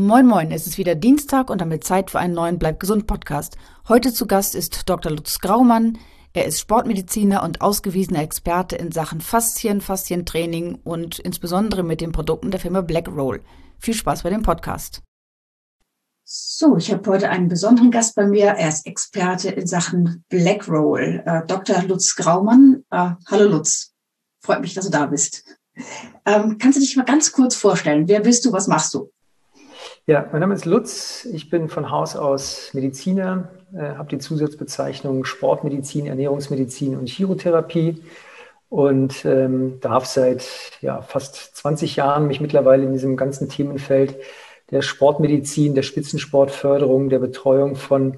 Moin Moin, es ist wieder Dienstag und damit Zeit für einen neuen Bleib gesund Podcast. Heute zu Gast ist Dr. Lutz Graumann. Er ist Sportmediziner und ausgewiesener Experte in Sachen Faszien, Faszientraining und insbesondere mit den Produkten der Firma Blackroll. Viel Spaß bei dem Podcast. So, ich habe heute einen besonderen Gast bei mir. Er ist Experte in Sachen Blackroll, äh, Dr. Lutz Graumann. Äh, hallo Lutz, freut mich, dass du da bist. Ähm, kannst du dich mal ganz kurz vorstellen? Wer bist du? Was machst du? Ja, mein Name ist Lutz. Ich bin von Haus aus Mediziner, äh, habe die Zusatzbezeichnung Sportmedizin, Ernährungsmedizin und Chirotherapie und ähm, darf seit ja, fast 20 Jahren mich mittlerweile in diesem ganzen Themenfeld der Sportmedizin, der Spitzensportförderung, der Betreuung von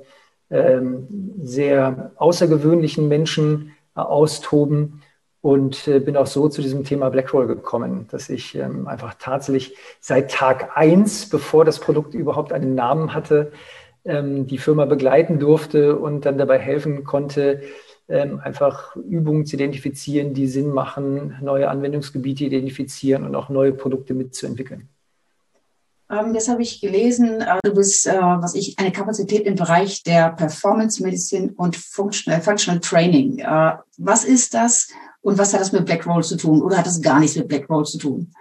ähm, sehr außergewöhnlichen Menschen austoben und äh, bin auch so zu diesem Thema Blackroll gekommen, dass ich ähm, einfach tatsächlich seit Tag eins, bevor das Produkt überhaupt einen Namen hatte, ähm, die Firma begleiten durfte und dann dabei helfen konnte, ähm, einfach Übungen zu identifizieren, die Sinn machen, neue Anwendungsgebiete identifizieren und auch neue Produkte mitzuentwickeln. Ähm, das habe ich gelesen. Äh, du bist, äh, was ich, eine Kapazität im Bereich der Performance Medicine und Functional, Functional Training. Äh, was ist das und was hat das mit Black Roll zu tun? Oder hat das gar nichts mit Black Roll zu tun?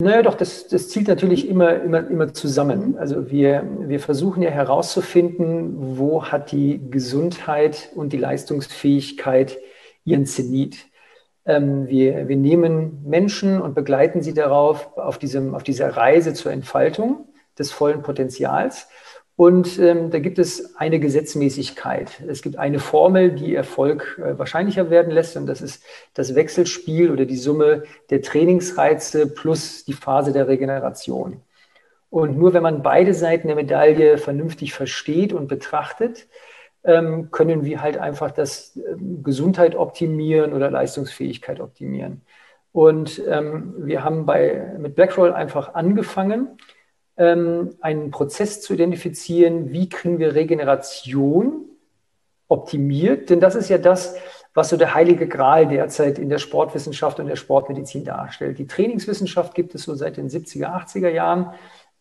Naja, doch, das, das zielt natürlich immer, immer, immer zusammen. Also wir, wir versuchen ja herauszufinden, wo hat die Gesundheit und die Leistungsfähigkeit ihren Zenit. Ähm, wir, wir nehmen Menschen und begleiten sie darauf, auf, diesem, auf dieser Reise zur Entfaltung des vollen Potenzials. Und ähm, da gibt es eine Gesetzmäßigkeit. Es gibt eine Formel, die Erfolg äh, wahrscheinlicher werden lässt. Und das ist das Wechselspiel oder die Summe der Trainingsreize plus die Phase der Regeneration. Und nur wenn man beide Seiten der Medaille vernünftig versteht und betrachtet, ähm, können wir halt einfach das ähm, Gesundheit optimieren oder Leistungsfähigkeit optimieren. Und ähm, wir haben bei, mit Blackroll einfach angefangen, einen Prozess zu identifizieren, wie kriegen wir Regeneration optimiert. Denn das ist ja das, was so der heilige Gral derzeit in der Sportwissenschaft und der Sportmedizin darstellt. Die Trainingswissenschaft gibt es so seit den 70er, 80er Jahren,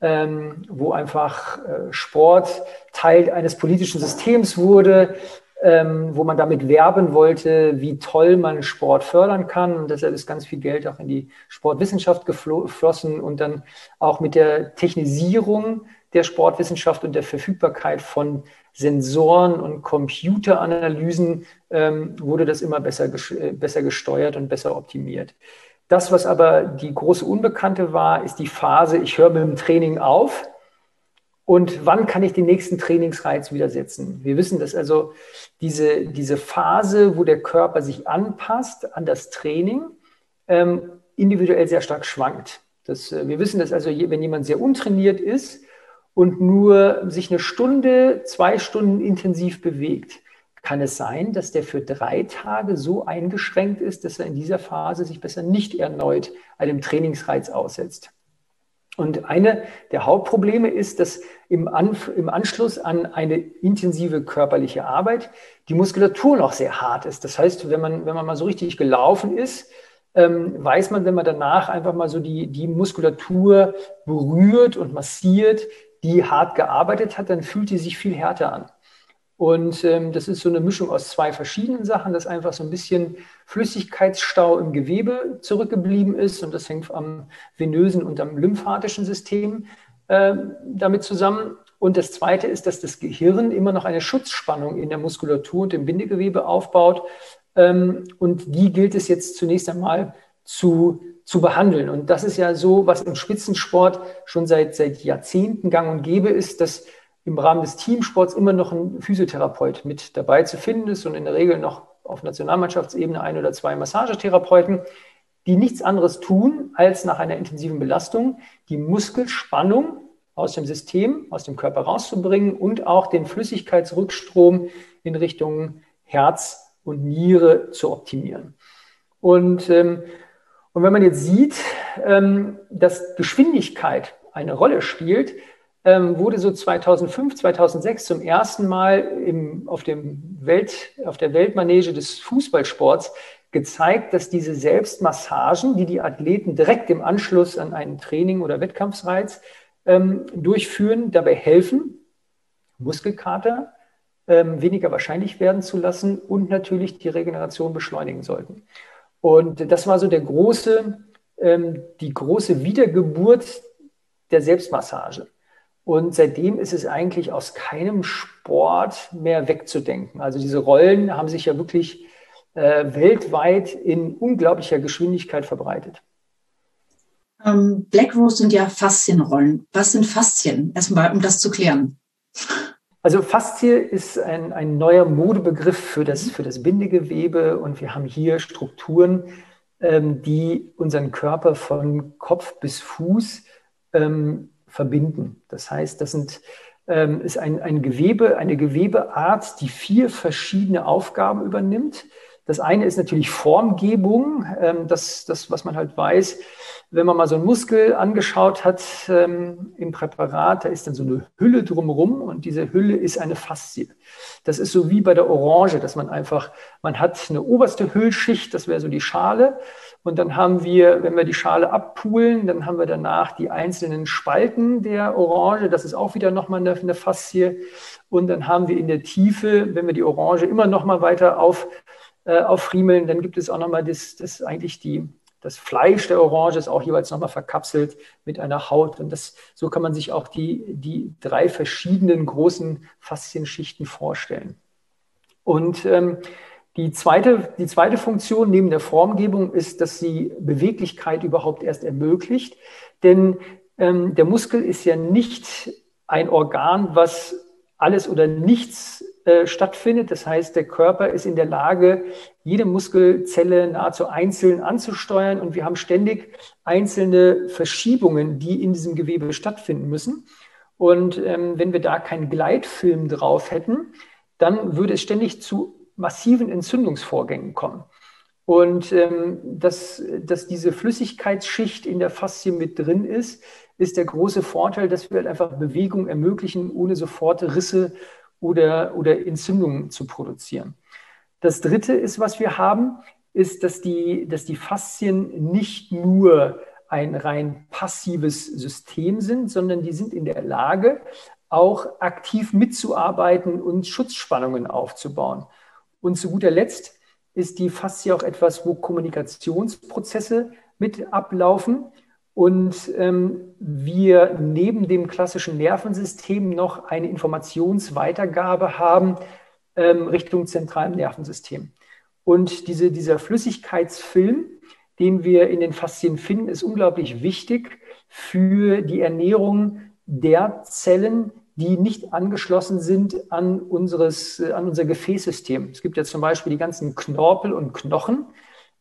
ähm, wo einfach äh, Sport Teil eines politischen Systems wurde, ähm, wo man damit werben wollte, wie toll man Sport fördern kann. Und deshalb ist ganz viel Geld auch in die Sportwissenschaft geflossen und dann auch mit der Technisierung der Sportwissenschaft und der Verfügbarkeit von Sensoren und Computeranalysen ähm, wurde das immer besser, äh, besser gesteuert und besser optimiert. Das, was aber die große Unbekannte war, ist die Phase, ich höre mit dem Training auf und wann kann ich den nächsten Trainingsreiz wieder setzen? Wir wissen, dass also diese, diese Phase, wo der Körper sich anpasst an das Training, ähm, individuell sehr stark schwankt. Das, äh, wir wissen, dass also, wenn jemand sehr untrainiert ist und nur sich eine Stunde, zwei Stunden intensiv bewegt, kann es sein, dass der für drei Tage so eingeschränkt ist, dass er in dieser Phase sich besser nicht erneut einem Trainingsreiz aussetzt. Und eine der Hauptprobleme ist, dass im, Anf im Anschluss an eine intensive körperliche Arbeit die Muskulatur noch sehr hart ist. Das heißt, wenn man, wenn man mal so richtig gelaufen ist, ähm, weiß man, wenn man danach einfach mal so die, die Muskulatur berührt und massiert, die hart gearbeitet hat, dann fühlt die sich viel härter an. Und ähm, das ist so eine Mischung aus zwei verschiedenen Sachen, dass einfach so ein bisschen Flüssigkeitsstau im Gewebe zurückgeblieben ist. Und das hängt am venösen und am lymphatischen System äh, damit zusammen. Und das Zweite ist, dass das Gehirn immer noch eine Schutzspannung in der Muskulatur und im Bindegewebe aufbaut. Ähm, und die gilt es jetzt zunächst einmal zu, zu behandeln. Und das ist ja so, was im Spitzensport schon seit, seit Jahrzehnten gang und gäbe ist, dass im Rahmen des Teamsports immer noch ein Physiotherapeut mit dabei zu finden ist und in der Regel noch auf Nationalmannschaftsebene ein oder zwei Massagetherapeuten, die nichts anderes tun, als nach einer intensiven Belastung die Muskelspannung aus dem System, aus dem Körper rauszubringen und auch den Flüssigkeitsrückstrom in Richtung Herz und Niere zu optimieren. Und, ähm, und wenn man jetzt sieht, ähm, dass Geschwindigkeit eine Rolle spielt, ähm, wurde so 2005, 2006 zum ersten Mal im, auf, dem Welt, auf der Weltmanege des Fußballsports gezeigt, dass diese Selbstmassagen, die die Athleten direkt im Anschluss an einen Training oder Wettkampfsreiz ähm, durchführen, dabei helfen, Muskelkater ähm, weniger wahrscheinlich werden zu lassen und natürlich die Regeneration beschleunigen sollten. Und das war so der große, ähm, die große Wiedergeburt der Selbstmassage. Und seitdem ist es eigentlich aus keinem Sport mehr wegzudenken. Also diese Rollen haben sich ja wirklich äh, weltweit in unglaublicher Geschwindigkeit verbreitet. Ähm, Black Rose sind ja Faszienrollen. Was sind Faszien? Erstmal, um das zu klären. Also Faszie ist ein, ein neuer Modebegriff für das, für das Bindegewebe und wir haben hier Strukturen, ähm, die unseren Körper von Kopf bis Fuß ähm, verbinden. Das heißt, das sind, ähm, ist ein, ein Gewebe, eine Gewebeart, die vier verschiedene Aufgaben übernimmt. Das eine ist natürlich Formgebung, ähm, das, das, was man halt weiß, wenn man mal so einen Muskel angeschaut hat ähm, im Präparat, da ist dann so eine Hülle drumherum und diese Hülle ist eine Faszie. Das ist so wie bei der Orange, dass man einfach, man hat eine oberste Hüllschicht, das wäre so die Schale und dann haben wir, wenn wir die Schale abpulen, dann haben wir danach die einzelnen Spalten der Orange. Das ist auch wieder nochmal eine, eine Faszie. Und dann haben wir in der Tiefe, wenn wir die Orange immer nochmal weiter auf, äh, auffriemeln, dann gibt es auch nochmal das, das eigentlich die, das Fleisch der Orange ist auch jeweils nochmal verkapselt mit einer Haut. Und das, so kann man sich auch die, die drei verschiedenen großen Faszienschichten vorstellen. Und ähm, die zweite, die zweite Funktion neben der Formgebung ist, dass sie Beweglichkeit überhaupt erst ermöglicht. Denn ähm, der Muskel ist ja nicht ein Organ, was alles oder nichts äh, stattfindet. Das heißt, der Körper ist in der Lage, jede Muskelzelle nahezu einzeln anzusteuern und wir haben ständig einzelne Verschiebungen, die in diesem Gewebe stattfinden müssen. Und ähm, wenn wir da keinen Gleitfilm drauf hätten, dann würde es ständig zu massiven Entzündungsvorgängen kommen. Und ähm, dass, dass diese Flüssigkeitsschicht in der Faszie mit drin ist, ist der große Vorteil, dass wir halt einfach Bewegung ermöglichen, ohne sofort Risse oder, oder Entzündungen zu produzieren. Das Dritte ist, was wir haben, ist, dass die, dass die Faszien nicht nur ein rein passives System sind, sondern die sind in der Lage, auch aktiv mitzuarbeiten und Schutzspannungen aufzubauen. Und zu guter Letzt ist die Faszie auch etwas, wo Kommunikationsprozesse mit ablaufen und ähm, wir neben dem klassischen Nervensystem noch eine Informationsweitergabe haben ähm, Richtung zentralen Nervensystem. Und diese, dieser Flüssigkeitsfilm, den wir in den Faszien finden, ist unglaublich wichtig für die Ernährung der Zellen, die nicht angeschlossen sind an, unseres, äh, an unser Gefäßsystem. Es gibt ja zum Beispiel die ganzen Knorpel und Knochen,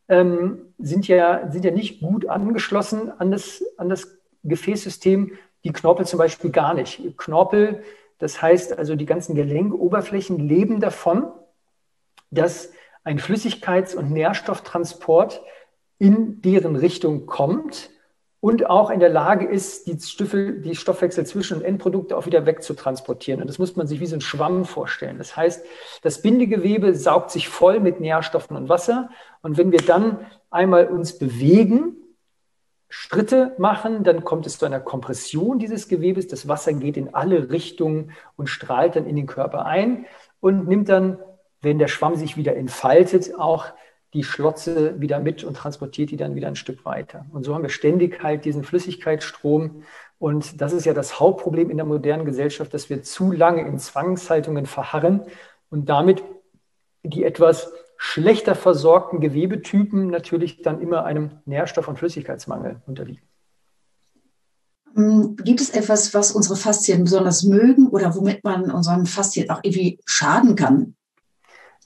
ähm, sind, ja, sind ja nicht gut angeschlossen an das, an das Gefäßsystem. Die Knorpel zum Beispiel gar nicht. Knorpel, das heißt also die ganzen Gelenkoberflächen leben davon, dass ein Flüssigkeits- und Nährstofftransport in deren Richtung kommt und auch in der Lage ist, die, Stiffel, die Stoffwechsel zwischen- und Endprodukte auch wieder wegzutransportieren. Und das muss man sich wie so ein Schwamm vorstellen. Das heißt, das Bindegewebe saugt sich voll mit Nährstoffen und Wasser. Und wenn wir dann einmal uns bewegen, Schritte machen, dann kommt es zu einer Kompression dieses Gewebes. Das Wasser geht in alle Richtungen und strahlt dann in den Körper ein und nimmt dann, wenn der Schwamm sich wieder entfaltet, auch die Schlotze wieder mit und transportiert die dann wieder ein Stück weiter. Und so haben wir ständig halt diesen Flüssigkeitsstrom. Und das ist ja das Hauptproblem in der modernen Gesellschaft, dass wir zu lange in Zwangshaltungen verharren und damit die etwas schlechter versorgten Gewebetypen natürlich dann immer einem Nährstoff- und Flüssigkeitsmangel unterliegen. Hm, gibt es etwas, was unsere Faszien besonders mögen oder womit man unseren Faszien auch irgendwie schaden kann?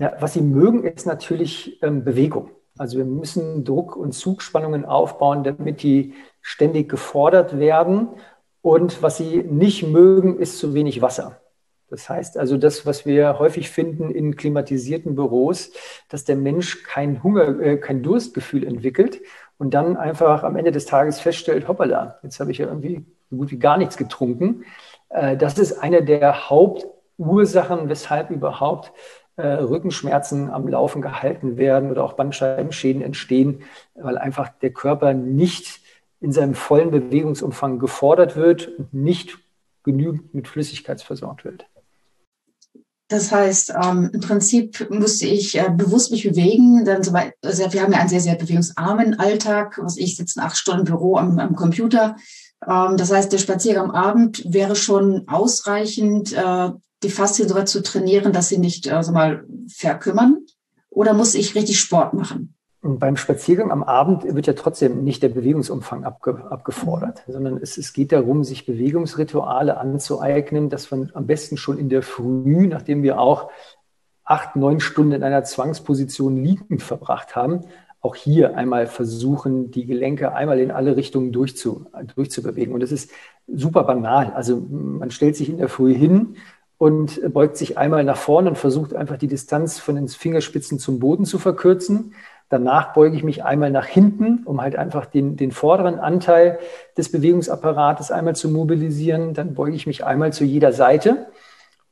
Ja, was sie mögen, ist natürlich ähm, Bewegung. Also wir müssen Druck- und Zugspannungen aufbauen, damit die ständig gefordert werden. Und was sie nicht mögen, ist zu wenig Wasser. Das heißt also, das, was wir häufig finden in klimatisierten Büros, dass der Mensch kein Hunger, äh, kein Durstgefühl entwickelt und dann einfach am Ende des Tages feststellt, hoppala, jetzt habe ich ja irgendwie so gut wie gar nichts getrunken. Äh, das ist eine der Hauptursachen, weshalb überhaupt äh, Rückenschmerzen am Laufen gehalten werden oder auch Bandscheibenschäden entstehen, weil einfach der Körper nicht in seinem vollen Bewegungsumfang gefordert wird und nicht genügend mit Flüssigkeit versorgt wird. Das heißt, ähm, im Prinzip musste ich äh, bewusst mich bewegen. Dann so weit, also wir haben ja einen sehr, sehr bewegungsarmen Alltag. Was ich sitze acht Stunden im Büro am, am Computer. Ähm, das heißt, der Spaziergang am Abend wäre schon ausreichend, äh, die Faszien so zu trainieren, dass sie nicht äh, so mal verkümmern. Oder muss ich richtig Sport machen? Und beim Spaziergang am Abend wird ja trotzdem nicht der Bewegungsumfang abge, abgefordert, sondern es, es, geht darum, sich Bewegungsrituale anzueignen, dass man am besten schon in der Früh, nachdem wir auch acht, neun Stunden in einer Zwangsposition liegend verbracht haben, auch hier einmal versuchen, die Gelenke einmal in alle Richtungen durchzu, durchzubewegen. Und das ist super banal. Also man stellt sich in der Früh hin und beugt sich einmal nach vorne und versucht einfach die Distanz von den Fingerspitzen zum Boden zu verkürzen. Danach beuge ich mich einmal nach hinten, um halt einfach den, den vorderen Anteil des Bewegungsapparates einmal zu mobilisieren. Dann beuge ich mich einmal zu jeder Seite.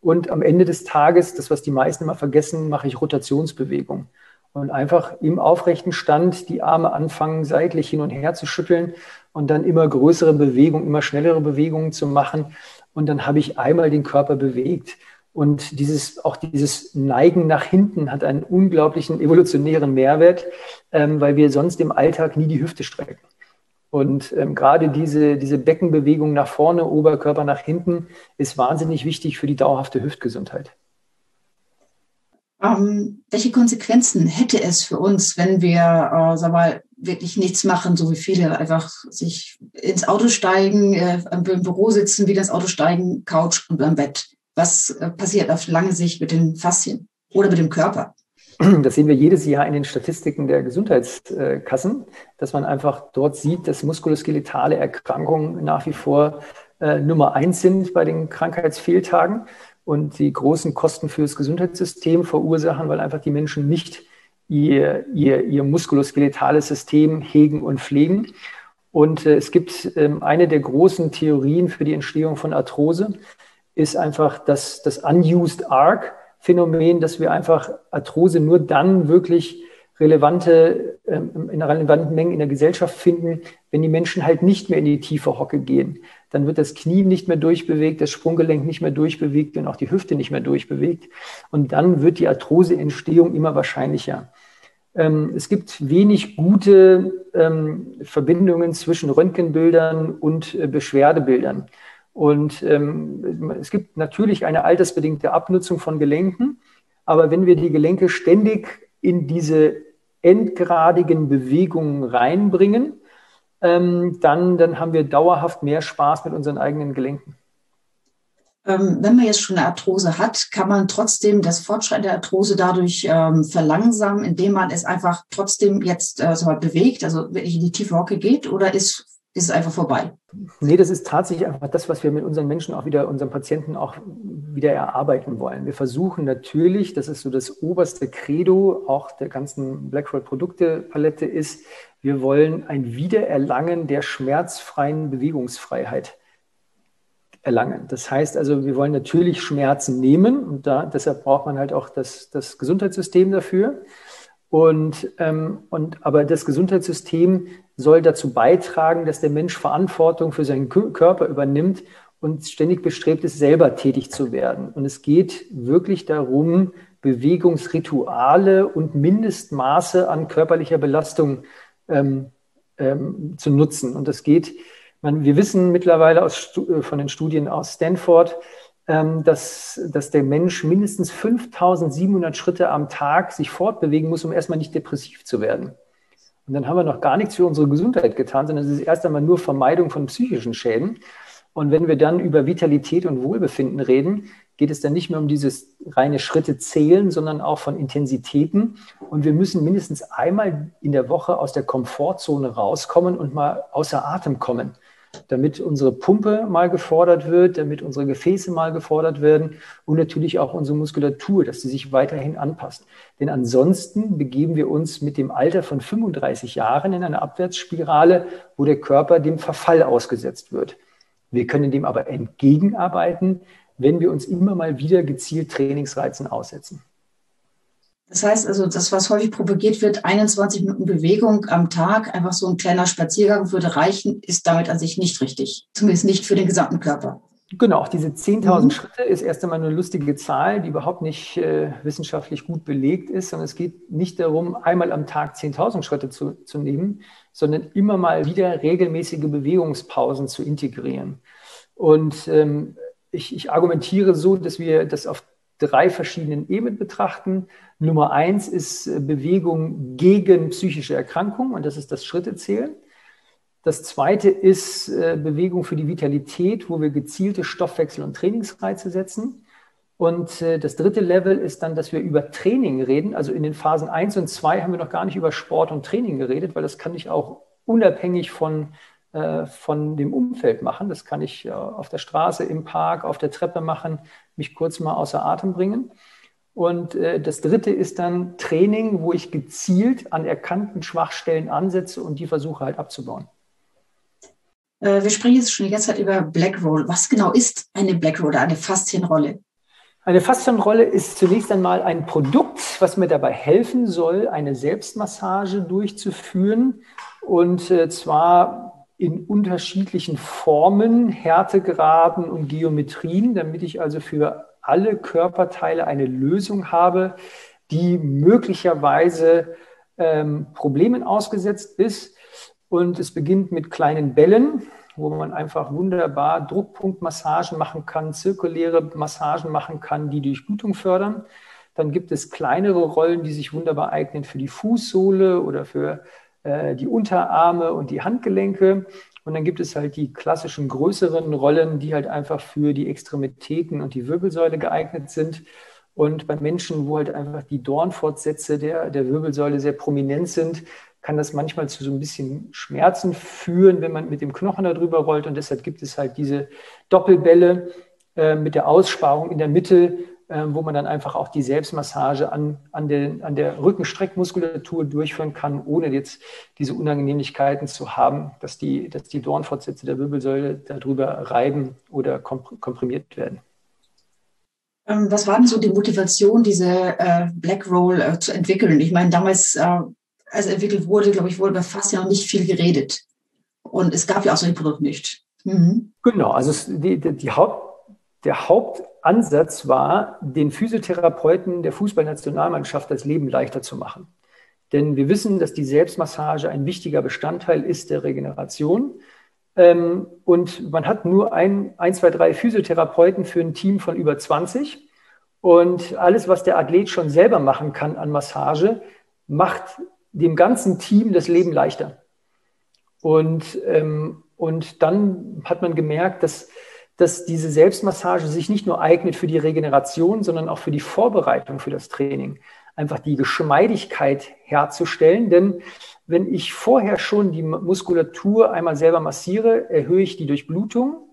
Und am Ende des Tages, das, was die meisten immer vergessen, mache ich Rotationsbewegung. Und einfach im aufrechten Stand die Arme anfangen, seitlich hin und her zu schütteln und dann immer größere Bewegungen, immer schnellere Bewegungen zu machen. Und dann habe ich einmal den Körper bewegt. Und dieses, auch dieses Neigen nach hinten hat einen unglaublichen evolutionären Mehrwert, ähm, weil wir sonst im Alltag nie die Hüfte strecken. Und ähm, gerade diese, diese Beckenbewegung nach vorne, Oberkörper nach hinten, ist wahnsinnig wichtig für die dauerhafte Hüftgesundheit. Ähm, welche Konsequenzen hätte es für uns, wenn wir, äh, sag mal, wirklich nichts machen, so wie viele einfach sich ins Auto steigen, äh, im Büro sitzen, wieder ins Auto steigen, Couch und am Bett? Was äh, passiert auf lange Sicht mit den Faszien oder mit dem Körper? Das sehen wir jedes Jahr in den Statistiken der Gesundheitskassen, dass man einfach dort sieht, dass muskuloskeletale Erkrankungen nach wie vor äh, Nummer eins sind bei den Krankheitsfehltagen und die großen Kosten für das Gesundheitssystem verursachen, weil einfach die Menschen nicht ihr, ihr, ihr muskuloskeletales System hegen und pflegen. Und äh, es gibt ähm, eine der großen Theorien für die Entstehung von Arthrose, ist einfach das, das Unused Arc Phänomen, dass wir einfach Arthrose nur dann wirklich relevante, ähm, in relevanten Mengen in der Gesellschaft finden, wenn die Menschen halt nicht mehr in die tiefe Hocke gehen. Dann wird das Knie nicht mehr durchbewegt, das Sprunggelenk nicht mehr durchbewegt und auch die Hüfte nicht mehr durchbewegt. Und dann wird die Arthroseentstehung immer wahrscheinlicher. Ähm, es gibt wenig gute ähm, Verbindungen zwischen Röntgenbildern und äh, Beschwerdebildern. Und ähm, es gibt natürlich eine altersbedingte Abnutzung von Gelenken, aber wenn wir die Gelenke ständig in diese endgradigen Bewegungen reinbringen, ähm, dann, dann haben wir dauerhaft mehr Spaß mit unseren eigenen Gelenken. Ähm, wenn man jetzt schon eine Arthrose hat, kann man trotzdem das Fortschreiten der Arthrose dadurch ähm, verlangsamen, indem man es einfach trotzdem jetzt äh, so bewegt, also wirklich in die tiefe Hocke geht, oder ist ist es einfach vorbei. Nee, das ist tatsächlich einfach das, was wir mit unseren Menschen auch wieder, unseren Patienten auch wieder erarbeiten wollen. Wir versuchen natürlich, das ist so das oberste Credo auch der ganzen Blackroll Produktepalette ist, wir wollen ein Wiedererlangen der schmerzfreien Bewegungsfreiheit erlangen. Das heißt also, wir wollen natürlich Schmerzen nehmen und da, deshalb braucht man halt auch das, das Gesundheitssystem dafür. Und, ähm, und aber das Gesundheitssystem soll dazu beitragen, dass der Mensch Verantwortung für seinen Körper übernimmt und ständig bestrebt ist, selber tätig zu werden. Und es geht wirklich darum, Bewegungsrituale und Mindestmaße an körperlicher Belastung ähm, ähm, zu nutzen. Und das geht, man, wir wissen mittlerweile aus, äh, von den Studien aus Stanford, ähm, dass, dass der Mensch mindestens 5700 Schritte am Tag sich fortbewegen muss, um erstmal nicht depressiv zu werden. Und dann haben wir noch gar nichts für unsere Gesundheit getan, sondern es ist erst einmal nur Vermeidung von psychischen Schäden. Und wenn wir dann über Vitalität und Wohlbefinden reden, geht es dann nicht mehr um dieses reine Schritte zählen, sondern auch von Intensitäten. Und wir müssen mindestens einmal in der Woche aus der Komfortzone rauskommen und mal außer Atem kommen damit unsere Pumpe mal gefordert wird, damit unsere Gefäße mal gefordert werden und natürlich auch unsere Muskulatur, dass sie sich weiterhin anpasst. Denn ansonsten begeben wir uns mit dem Alter von 35 Jahren in eine Abwärtsspirale, wo der Körper dem Verfall ausgesetzt wird. Wir können dem aber entgegenarbeiten, wenn wir uns immer mal wieder gezielt Trainingsreizen aussetzen. Das heißt also, das, was häufig propagiert wird, 21 Minuten Bewegung am Tag, einfach so ein kleiner Spaziergang würde reichen, ist damit an sich nicht richtig. Zumindest nicht für den gesamten Körper. Genau, diese 10.000 mhm. Schritte ist erst einmal eine lustige Zahl, die überhaupt nicht äh, wissenschaftlich gut belegt ist, sondern es geht nicht darum, einmal am Tag 10.000 Schritte zu, zu nehmen, sondern immer mal wieder regelmäßige Bewegungspausen zu integrieren. Und ähm, ich, ich argumentiere so, dass wir das auf drei verschiedenen Ebenen betrachten. Nummer eins ist äh, Bewegung gegen psychische Erkrankungen und das ist das Schrittezählen. Das zweite ist äh, Bewegung für die Vitalität, wo wir gezielte Stoffwechsel- und Trainingsreize setzen. Und äh, das dritte Level ist dann, dass wir über Training reden. Also in den Phasen 1 und 2 haben wir noch gar nicht über Sport und Training geredet, weil das kann ich auch unabhängig von, von dem Umfeld machen. Das kann ich äh, auf der Straße, im Park, auf der Treppe machen, mich kurz mal außer Atem bringen. Und äh, das dritte ist dann Training, wo ich gezielt an erkannten Schwachstellen ansetze und die versuche halt abzubauen. Äh, wir sprechen jetzt schon die ganze Zeit über Black Roll. Was genau ist eine Black Roll oder eine Faszienrolle? Eine Faszienrolle ist zunächst einmal ein Produkt, was mir dabei helfen soll, eine Selbstmassage durchzuführen. Und äh, zwar in unterschiedlichen Formen, Härtegraden und Geometrien, damit ich also für alle Körperteile eine Lösung habe, die möglicherweise ähm, Problemen ausgesetzt ist. Und es beginnt mit kleinen Bällen, wo man einfach wunderbar Druckpunktmassagen machen kann, zirkuläre Massagen machen kann, die Durchblutung fördern. Dann gibt es kleinere Rollen, die sich wunderbar eignen für die Fußsohle oder für äh, die Unterarme und die Handgelenke. Und dann gibt es halt die klassischen größeren Rollen, die halt einfach für die Extremitäten und die Wirbelsäule geeignet sind. Und bei Menschen, wo halt einfach die Dornfortsätze der, der Wirbelsäule sehr prominent sind, kann das manchmal zu so ein bisschen Schmerzen führen, wenn man mit dem Knochen darüber rollt. Und deshalb gibt es halt diese Doppelbälle äh, mit der Aussparung in der Mitte, äh, wo man dann einfach auch die Selbstmassage an, an, den, an der Rückenstreckmuskulatur durchführen kann, ohne jetzt diese Unangenehmlichkeiten zu haben, dass die, dass die Dornfortsätze der Wirbelsäule darüber reiben oder komprimiert werden. Ähm, was war denn so die Motivation, diese äh, Black Roll äh, zu entwickeln? Ich meine, damals äh, als entwickelt wurde, glaube ich, wurde über fast ja noch nicht viel geredet. Und es gab ja auch so ein Produkt nicht. Mhm. Genau, also die, die, die Haupt, der Hauptansatz war, den Physiotherapeuten der Fußballnationalmannschaft das Leben leichter zu machen. Denn wir wissen, dass die Selbstmassage ein wichtiger Bestandteil ist der Regeneration. Ähm, und man hat nur ein, ein, zwei, drei Physiotherapeuten für ein Team von über 20. Und alles, was der Athlet schon selber machen kann an Massage, macht dem ganzen Team das Leben leichter. Und, ähm, und dann hat man gemerkt, dass, dass diese Selbstmassage sich nicht nur eignet für die Regeneration, sondern auch für die Vorbereitung für das Training. Einfach die Geschmeidigkeit herzustellen. Denn wenn ich vorher schon die Muskulatur einmal selber massiere, erhöhe ich die Durchblutung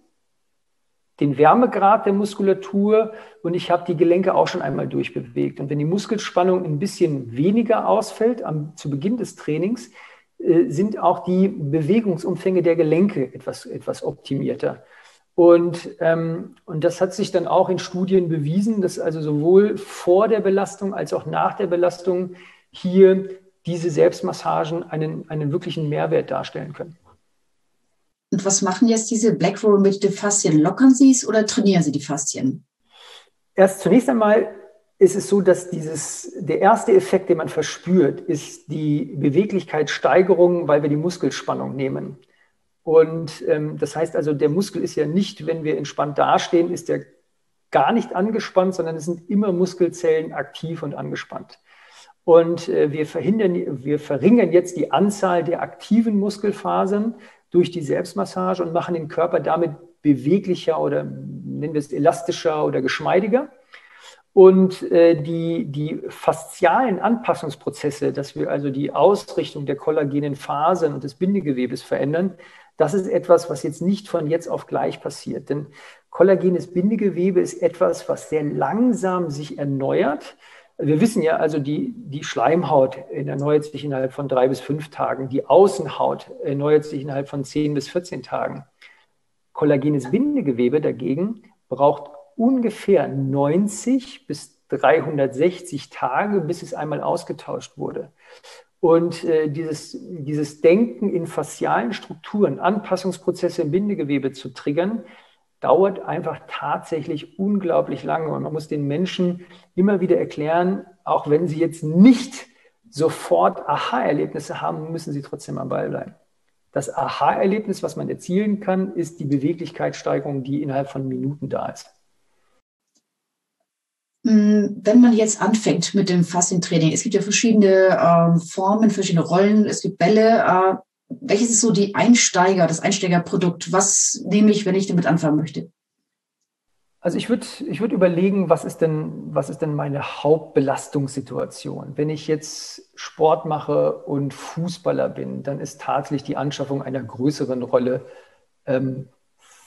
den Wärmegrad der Muskulatur und ich habe die Gelenke auch schon einmal durchbewegt. Und wenn die Muskelspannung ein bisschen weniger ausfällt am, zu Beginn des Trainings, äh, sind auch die Bewegungsumfänge der Gelenke etwas, etwas optimierter. Und, ähm, und das hat sich dann auch in Studien bewiesen, dass also sowohl vor der Belastung als auch nach der Belastung hier diese Selbstmassagen einen, einen wirklichen Mehrwert darstellen können. Und was machen jetzt diese Black Roll mit den Faszien? Lockern Sie es oder trainieren Sie die Faszien? Erst zunächst einmal ist es so, dass dieses, der erste Effekt, den man verspürt, ist die Beweglichkeitssteigerung, weil wir die Muskelspannung nehmen. Und ähm, das heißt also, der Muskel ist ja nicht, wenn wir entspannt dastehen, ist der gar nicht angespannt, sondern es sind immer Muskelzellen aktiv und angespannt. Und äh, wir, verhindern, wir verringern jetzt die Anzahl der aktiven Muskelfasern, durch die Selbstmassage und machen den Körper damit beweglicher oder nennen wir es elastischer oder geschmeidiger. Und äh, die, die faszialen Anpassungsprozesse, dass wir also die Ausrichtung der kollagenen Fasern und des Bindegewebes verändern, das ist etwas, was jetzt nicht von jetzt auf gleich passiert. Denn kollagenes Bindegewebe ist etwas, was sehr langsam sich erneuert wir wissen ja also, die, die Schleimhaut erneuert sich innerhalb von drei bis fünf Tagen, die Außenhaut erneuert sich innerhalb von zehn bis 14 Tagen. Kollagenes Bindegewebe dagegen braucht ungefähr 90 bis 360 Tage, bis es einmal ausgetauscht wurde. Und äh, dieses, dieses Denken in faszialen Strukturen, Anpassungsprozesse im Bindegewebe zu triggern, dauert einfach tatsächlich unglaublich lange. Und man muss den Menschen immer wieder erklären, auch wenn sie jetzt nicht sofort Aha-Erlebnisse haben, müssen sie trotzdem am Ball bleiben. Das Aha-Erlebnis, was man erzielen kann, ist die Beweglichkeitssteigerung, die innerhalb von Minuten da ist. Hm, wenn man jetzt anfängt mit dem Faszientraining, es gibt ja verschiedene äh, Formen, verschiedene Rollen, es gibt Bälle. Äh, welches ist so die Einsteiger, das Einsteigerprodukt? Was nehme ich, wenn ich damit anfangen möchte? Also ich würde ich würd überlegen, was ist, denn, was ist denn meine Hauptbelastungssituation? Wenn ich jetzt Sport mache und Fußballer bin, dann ist tatsächlich die Anschaffung einer größeren Rolle ähm,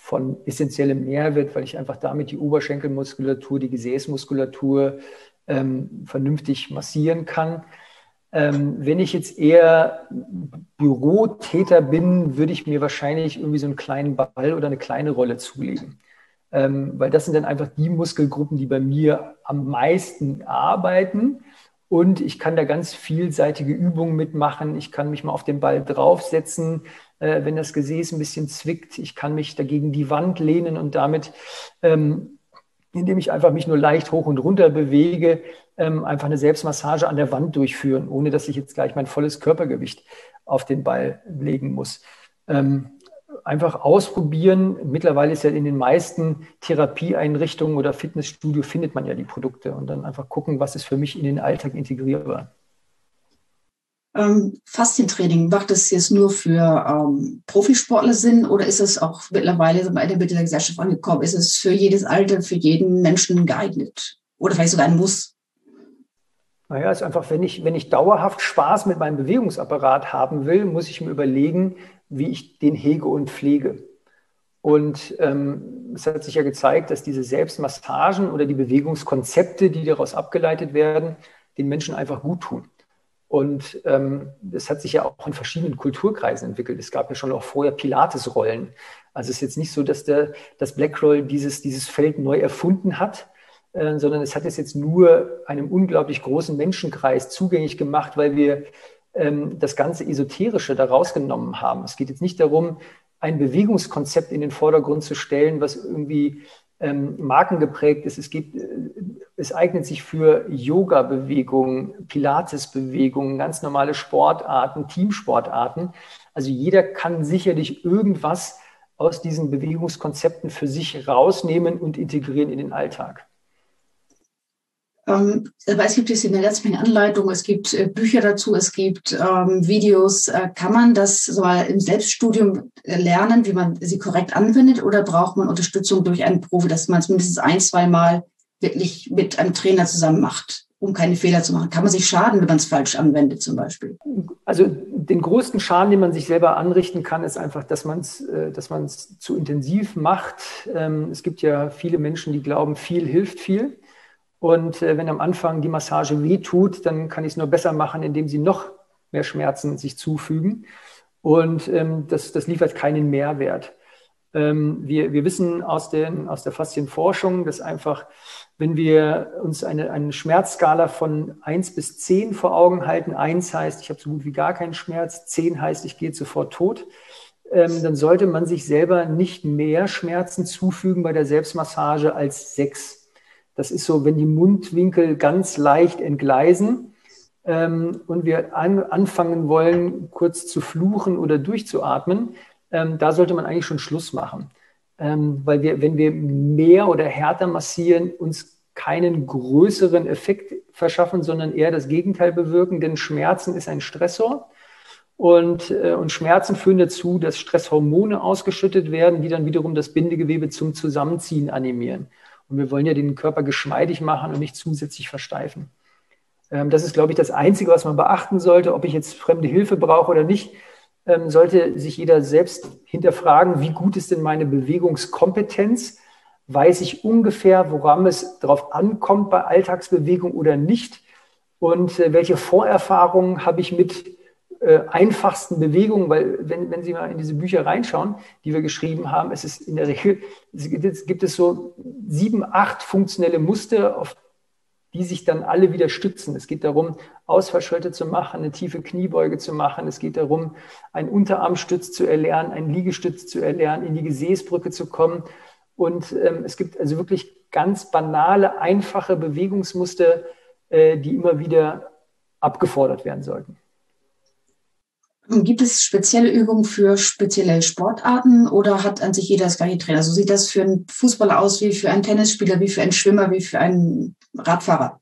von essentiellem Mehrwert, weil ich einfach damit die Oberschenkelmuskulatur, die Gesäßmuskulatur ähm, vernünftig massieren kann. Ähm, wenn ich jetzt eher Bürotäter bin, würde ich mir wahrscheinlich irgendwie so einen kleinen Ball oder eine kleine Rolle zulegen. Ähm, weil das sind dann einfach die Muskelgruppen, die bei mir am meisten arbeiten. Und ich kann da ganz vielseitige Übungen mitmachen. Ich kann mich mal auf den Ball draufsetzen, äh, wenn das Gesäß ein bisschen zwickt. Ich kann mich dagegen die Wand lehnen und damit, ähm, indem ich einfach mich nur leicht hoch und runter bewege, ähm, einfach eine Selbstmassage an der Wand durchführen, ohne dass ich jetzt gleich mein volles Körpergewicht auf den Ball legen muss. Ähm, einfach ausprobieren. Mittlerweile ist ja in den meisten Therapieeinrichtungen oder Fitnessstudio findet man ja die Produkte und dann einfach gucken, was ist für mich in den Alltag integrierbar. Ähm, Faszientraining, macht das jetzt nur für ähm, Profisportler Sinn oder ist es auch mittlerweile in der Mitte der Gesellschaft angekommen? Ist es für jedes Alter, für jeden Menschen geeignet? Oder vielleicht sogar ein Muss? Naja, ist einfach, wenn ich, wenn ich dauerhaft Spaß mit meinem Bewegungsapparat haben will, muss ich mir überlegen, wie ich den hege und pflege. Und ähm, es hat sich ja gezeigt, dass diese Selbstmassagen oder die Bewegungskonzepte, die daraus abgeleitet werden, den Menschen einfach gut tun. Und ähm, das hat sich ja auch in verschiedenen Kulturkreisen entwickelt. Es gab ja schon auch vorher Pilates-Rollen. Also es ist jetzt nicht so, dass der, das Blackroll dieses, dieses Feld neu erfunden hat, äh, sondern es hat es jetzt nur einem unglaublich großen Menschenkreis zugänglich gemacht, weil wir das ganze Esoterische da rausgenommen haben. Es geht jetzt nicht darum, ein Bewegungskonzept in den Vordergrund zu stellen, was irgendwie ähm, markengeprägt ist. Es, gibt, äh, es eignet sich für Yoga-Bewegungen, Pilates-Bewegungen, ganz normale Sportarten, Teamsportarten. Also jeder kann sicherlich irgendwas aus diesen Bewegungskonzepten für sich rausnehmen und integrieren in den Alltag. Ähm, aber es gibt jetzt eine ganze Menge Anleitungen, es gibt äh, Bücher dazu, es gibt ähm, Videos. Äh, kann man das so im Selbststudium äh, lernen, wie man sie korrekt anwendet, oder braucht man Unterstützung durch einen Profi, dass man es mindestens ein, zwei Mal wirklich mit einem Trainer zusammen macht, um keine Fehler zu machen? Kann man sich schaden, wenn man es falsch anwendet, zum Beispiel? Also den größten Schaden, den man sich selber anrichten kann, ist einfach, dass man es dass zu intensiv macht. Ähm, es gibt ja viele Menschen, die glauben, viel hilft viel. Und äh, wenn am Anfang die Massage weh tut, dann kann ich es nur besser machen, indem sie noch mehr Schmerzen sich zufügen. Und ähm, das, das liefert keinen Mehrwert. Ähm, wir, wir wissen aus, den, aus der Faszienforschung, dass einfach, wenn wir uns eine, eine Schmerzskala von 1 bis 10 vor Augen halten, 1 heißt, ich habe so gut wie gar keinen Schmerz, 10 heißt, ich gehe sofort tot, ähm, dann sollte man sich selber nicht mehr Schmerzen zufügen bei der Selbstmassage als 6. Das ist so, wenn die Mundwinkel ganz leicht entgleisen ähm, und wir an, anfangen wollen, kurz zu fluchen oder durchzuatmen, ähm, da sollte man eigentlich schon Schluss machen. Ähm, weil wir, wenn wir mehr oder härter massieren, uns keinen größeren Effekt verschaffen, sondern eher das Gegenteil bewirken, denn Schmerzen ist ein Stressor. Und, äh, und Schmerzen führen dazu, dass Stresshormone ausgeschüttet werden, die dann wiederum das Bindegewebe zum Zusammenziehen animieren. Und wir wollen ja den Körper geschmeidig machen und nicht zusätzlich versteifen. Ähm, das ist, glaube ich, das Einzige, was man beachten sollte. Ob ich jetzt fremde Hilfe brauche oder nicht, ähm, sollte sich jeder selbst hinterfragen, wie gut ist denn meine Bewegungskompetenz? Weiß ich ungefähr, woran es darauf ankommt bei Alltagsbewegung oder nicht? Und äh, welche Vorerfahrungen habe ich mit äh, einfachsten Bewegungen, weil wenn, wenn Sie mal in diese Bücher reinschauen, die wir geschrieben haben, es ist in der Regel, es gibt, es gibt es so sieben, acht funktionelle Muster, auf die sich dann alle wieder stützen. Es geht darum, Ausfallschritte zu machen, eine tiefe Kniebeuge zu machen. Es geht darum, einen Unterarmstütz zu erlernen, einen Liegestütz zu erlernen, in die Gesäßbrücke zu kommen. Und ähm, es gibt also wirklich ganz banale, einfache Bewegungsmuster, äh, die immer wieder abgefordert werden sollten. Gibt es spezielle Übungen für spezielle Sportarten oder hat an sich jeder das gleiche Trainer? Also sieht das für einen Fußballer aus wie für einen Tennisspieler, wie für einen Schwimmer, wie für einen Radfahrer?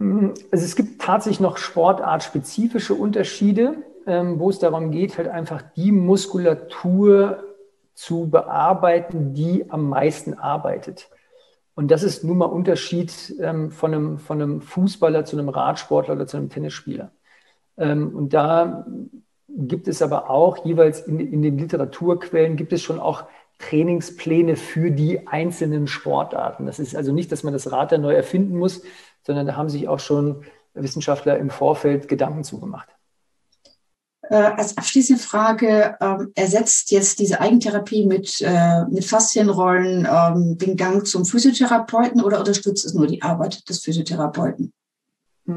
Also es gibt tatsächlich noch sportartspezifische Unterschiede, ähm, wo es darum geht, halt einfach die Muskulatur zu bearbeiten, die am meisten arbeitet. Und das ist nun mal Unterschied ähm, von, einem, von einem Fußballer zu einem Radsportler oder zu einem Tennisspieler. Ähm, und da gibt es aber auch jeweils in, in den Literaturquellen gibt es schon auch Trainingspläne für die einzelnen Sportarten. Das ist also nicht, dass man das Rad da neu erfinden muss, sondern da haben sich auch schon Wissenschaftler im Vorfeld Gedanken zugemacht. Äh, als abschließende Frage, ähm, ersetzt jetzt diese Eigentherapie mit, äh, mit Faszienrollen ähm, den Gang zum Physiotherapeuten oder unterstützt es nur die Arbeit des Physiotherapeuten?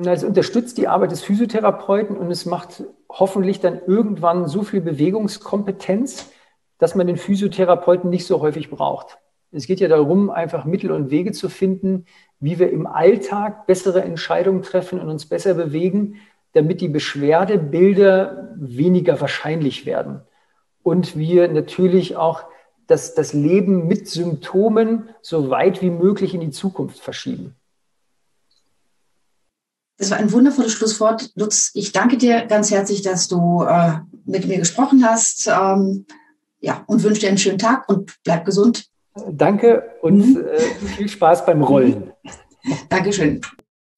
Es unterstützt die Arbeit des Physiotherapeuten und es macht hoffentlich dann irgendwann so viel Bewegungskompetenz, dass man den Physiotherapeuten nicht so häufig braucht. Es geht ja darum, einfach Mittel und Wege zu finden, wie wir im Alltag bessere Entscheidungen treffen und uns besser bewegen, damit die Beschwerdebilder weniger wahrscheinlich werden. Und wir natürlich auch das, das Leben mit Symptomen so weit wie möglich in die Zukunft verschieben. Das war ein wundervolles Schlusswort. Lutz, ich danke dir ganz herzlich, dass du äh, mit mir gesprochen hast. Ähm, ja, und wünsche dir einen schönen Tag und bleib gesund. Danke und mhm. äh, viel Spaß beim Rollen. Dankeschön.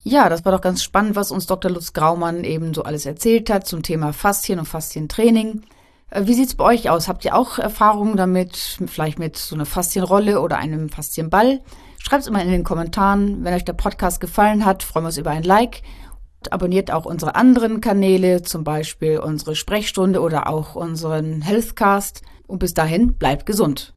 Ja, das war doch ganz spannend, was uns Dr. Lutz Graumann eben so alles erzählt hat zum Thema Faszien und Faszientraining. Äh, wie sieht es bei euch aus? Habt ihr auch Erfahrungen damit, vielleicht mit so einer Faszienrolle oder einem Faszienball? Schreibt es immer in den Kommentaren. Wenn euch der Podcast gefallen hat, freuen wir uns über ein Like. Abonniert auch unsere anderen Kanäle, zum Beispiel unsere Sprechstunde oder auch unseren Healthcast. Und bis dahin, bleibt gesund.